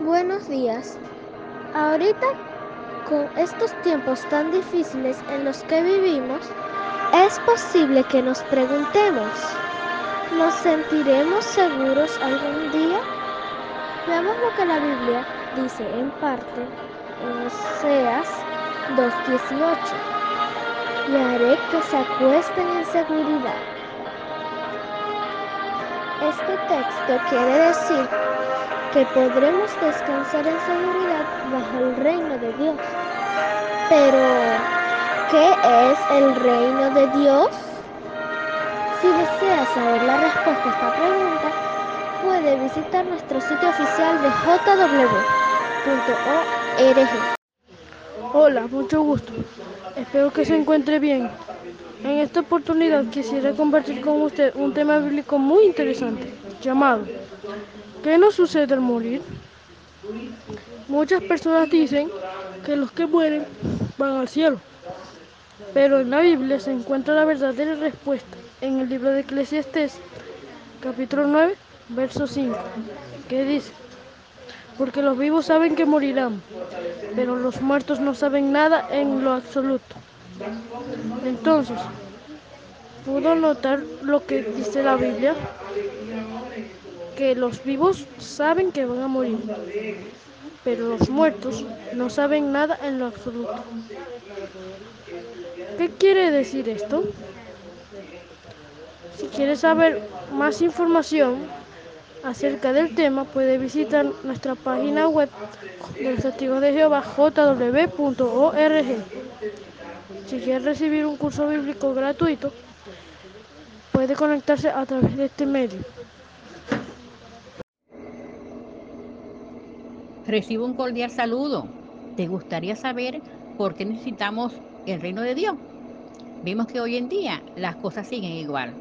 Buenos días. Ahorita, con estos tiempos tan difíciles en los que vivimos, es posible que nos preguntemos, ¿nos sentiremos seguros algún día? Veamos lo que la Biblia dice en parte en Oseas 2.18. Y haré que se acuesten en seguridad. Este texto quiere decir que podremos descansar en seguridad bajo el reino de Dios. Pero, ¿qué es el reino de Dios? Si desea saber la respuesta a esta pregunta, puede visitar nuestro sitio oficial de jw.org. Hola, mucho gusto. Espero que se encuentre bien. En esta oportunidad quisiera compartir con usted un tema bíblico muy interesante, llamado ¿Qué nos sucede al morir? Muchas personas dicen que los que mueren van al cielo, pero en la Biblia se encuentra la verdadera respuesta en el libro de Eclesiastés, capítulo 9, verso 5, que dice, porque los vivos saben que morirán, pero los muertos no saben nada en lo absoluto. Entonces, ¿pudo notar lo que dice la Biblia? Que los vivos saben que van a morir, pero los muertos no saben nada en lo absoluto. ¿Qué quiere decir esto? Si quiere saber más información acerca del tema, puede visitar nuestra página web de los testigos de Jehová jw.org. Si quiere recibir un curso bíblico gratuito, puede conectarse a través de este medio. Recibo un cordial saludo. ¿Te gustaría saber por qué necesitamos el reino de Dios? Vemos que hoy en día las cosas siguen igual.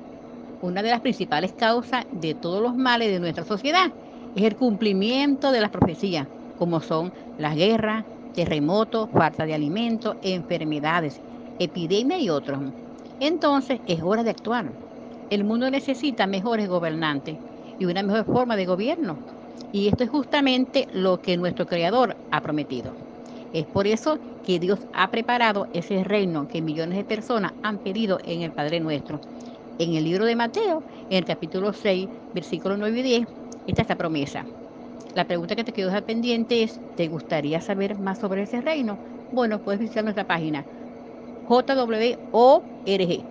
Una de las principales causas de todos los males de nuestra sociedad es el cumplimiento de las profecías, como son las guerras, terremotos, falta de alimentos, enfermedades, epidemias y otros. Entonces es hora de actuar. El mundo necesita mejores gobernantes y una mejor forma de gobierno y esto es justamente lo que nuestro Creador ha prometido. Es por eso que Dios ha preparado ese reino que millones de personas han pedido en el Padre Nuestro. En el libro de Mateo, en el capítulo 6, versículos 9 y 10, está esta promesa. La pregunta que te quedó pendiente es, ¿te gustaría saber más sobre ese reino? Bueno, puedes visitar nuestra página JWORG.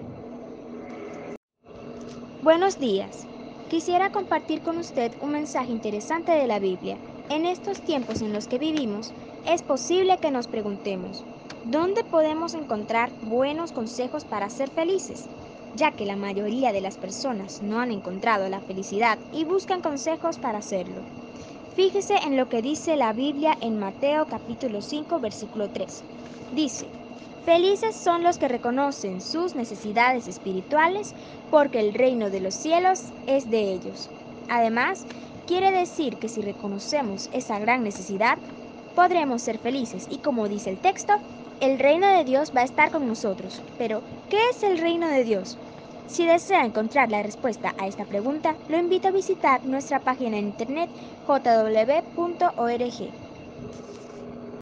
Buenos días. Quisiera compartir con usted un mensaje interesante de la Biblia. En estos tiempos en los que vivimos, es posible que nos preguntemos, ¿dónde podemos encontrar buenos consejos para ser felices? Ya que la mayoría de las personas no han encontrado la felicidad y buscan consejos para hacerlo. Fíjese en lo que dice la Biblia en Mateo capítulo 5 versículo 3. Dice, Felices son los que reconocen sus necesidades espirituales, porque el reino de los cielos es de ellos. Además, quiere decir que si reconocemos esa gran necesidad, podremos ser felices y como dice el texto, el reino de Dios va a estar con nosotros. Pero, ¿qué es el reino de Dios? Si desea encontrar la respuesta a esta pregunta, lo invito a visitar nuestra página en internet jw.org.